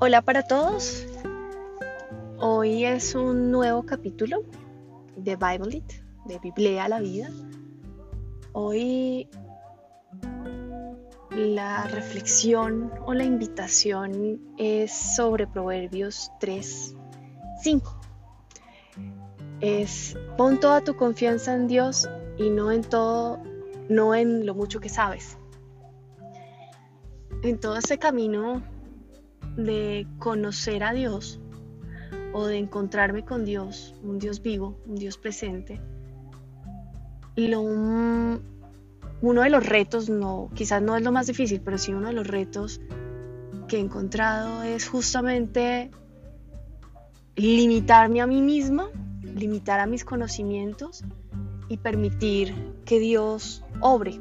Hola para todos. Hoy es un nuevo capítulo de Bible It, de Biblia a la vida. Hoy la reflexión o la invitación es sobre Proverbios 3, 5. Es pon toda tu confianza en Dios y no en todo, no en lo mucho que sabes. En todo este camino de conocer a Dios o de encontrarme con Dios, un Dios vivo, un Dios presente, uno de los retos, no, quizás no es lo más difícil, pero sí uno de los retos que he encontrado es justamente limitarme a mí misma, limitar a mis conocimientos y permitir que Dios obre.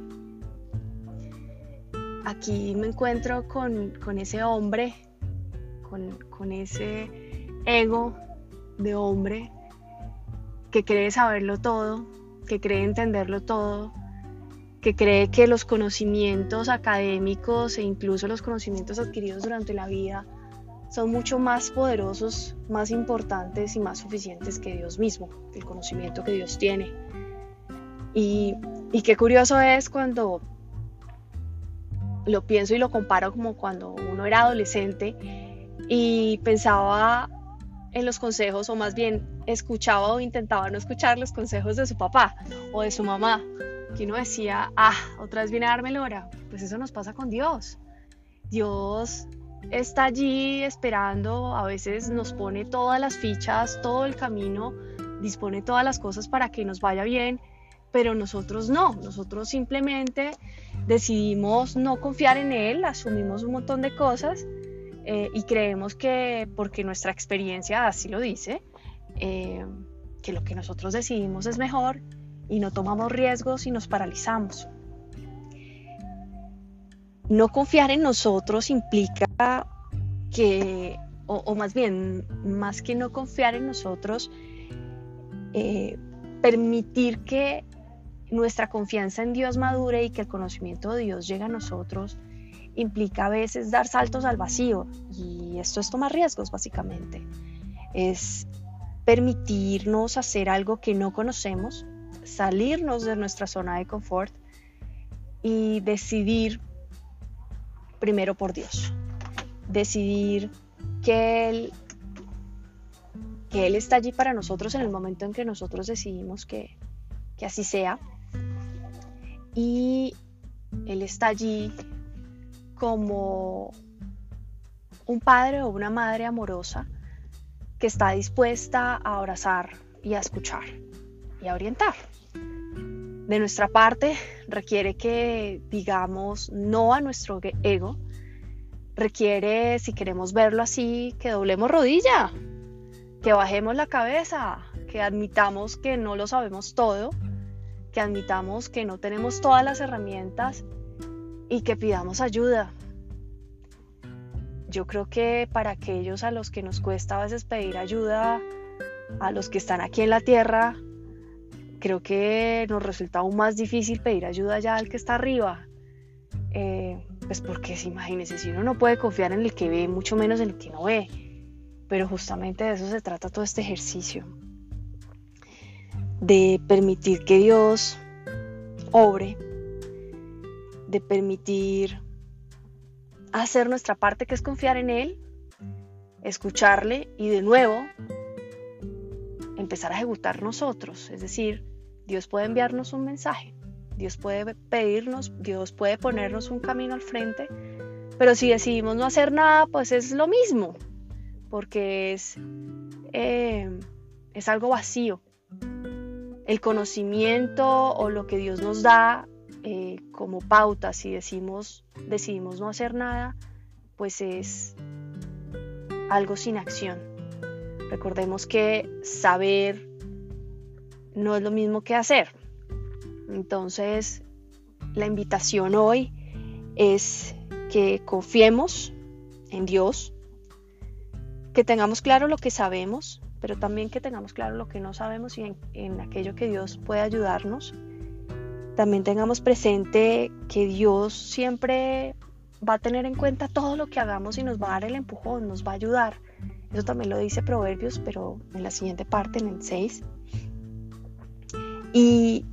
Aquí me encuentro con, con ese hombre con, ese ego de hombre que cree saberlo todo, que cree entenderlo todo, que cree que los conocimientos académicos e incluso los conocimientos adquiridos durante la vida son mucho más poderosos, más importantes y más suficientes que Dios mismo, el conocimiento que Dios tiene. Y, y qué curioso es cuando lo pienso y lo comparo como cuando uno era adolescente y pensaba en los consejos, o más bien escuchaba o intentaba no escuchar los consejos de su papá o de su mamá, que uno decía, ah, otra vez viene a darme hora. Pues eso nos pasa con Dios. Dios está allí esperando, a veces nos pone todas las fichas, todo el camino, dispone todas las cosas para que nos vaya bien, pero nosotros no, nosotros simplemente decidimos no confiar en Él, asumimos un montón de cosas eh, y creemos que, porque nuestra experiencia así lo dice, eh, que lo que nosotros decidimos es mejor y no tomamos riesgos y nos paralizamos. No confiar en nosotros implica que, o, más bien, más que no confiar en nosotros, eh, permitir que nuestra confianza en Dios madure y que el conocimiento de Dios llegue a nosotros implica a veces dar saltos al vacío y esto es tomar riesgos básicamente. Es permitirnos hacer algo que no conocemos, salirnos de nuestra zona de confort y decidir primero por Dios. Decidir que Él, que Él está allí para nosotros en el momento en que nosotros decidimos que, que así sea. Y Él está allí como un padre o una madre amorosa que está dispuesta a abrazar y a escuchar y a orientar. De nuestra parte requiere que digamos no a nuestro ego, requiere, si queremos verlo así, que doblemos rodilla, que bajemos la cabeza, que admitamos que no lo sabemos todo, que admitamos que no tenemos todas las herramientas y que pidamos ayuda. Yo creo que para aquellos a los que nos cuesta a veces pedir ayuda, a los que están aquí en la tierra, creo que nos resulta aún más difícil pedir ayuda ya al que está arriba. Eh, pues porque imagínense, si uno no puede confiar en el que ve, mucho menos en el que no ve. Pero justamente de eso se trata todo este ejercicio. De permitir que Dios obre de permitir hacer nuestra parte, que es confiar en Él, escucharle y de nuevo empezar a ejecutar nosotros. Es decir, Dios puede enviarnos un mensaje, Dios puede pedirnos, Dios puede ponernos un camino al frente, pero si decidimos no hacer nada, pues es lo mismo, porque es, eh, es algo vacío. El conocimiento o lo que Dios nos da eh, como pauta, si decimos, decidimos no hacer nada, pues es algo sin acción. Recordemos que saber no es lo mismo que hacer. Entonces, la invitación hoy es que confiemos en Dios, que tengamos claro lo que sabemos, pero también que tengamos claro lo que no sabemos y en, en aquello que Dios puede ayudarnos también tengamos presente que Dios siempre va a tener en cuenta todo lo que hagamos y nos va a dar el empujón, nos va a ayudar. Eso también lo dice Proverbios, pero en la siguiente parte, en el 6. Y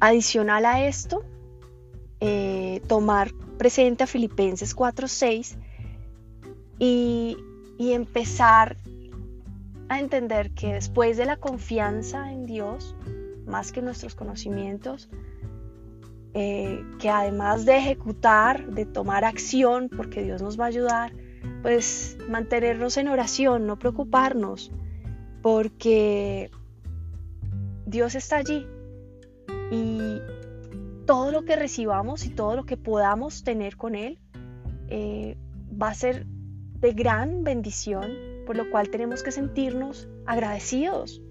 adicional a esto, eh, tomar presente a Filipenses 4.6 y, y empezar a entender que después de la confianza en Dios, más que nuestros conocimientos, eh, que además de ejecutar, de tomar acción, porque Dios nos va a ayudar, pues mantenernos en oración, no preocuparnos, porque Dios está allí. Y todo lo que recibamos y todo lo que podamos tener con Él eh, va a ser de gran bendición, por lo cual tenemos que sentirnos agradecidos,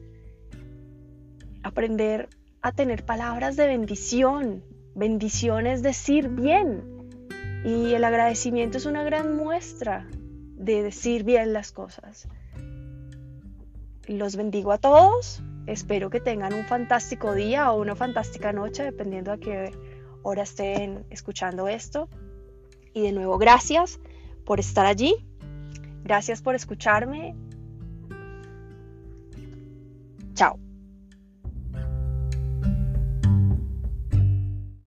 aprender a tener palabras de bendición, bendición es decir bien. Y el agradecimiento es una gran muestra de decir bien las cosas. Los bendigo a todos. Espero que tengan un fantástico día o una fantástica noche, dependiendo a qué hora estén escuchando esto. Y de nuevo, gracias por estar allí. Gracias por escucharme. Chao.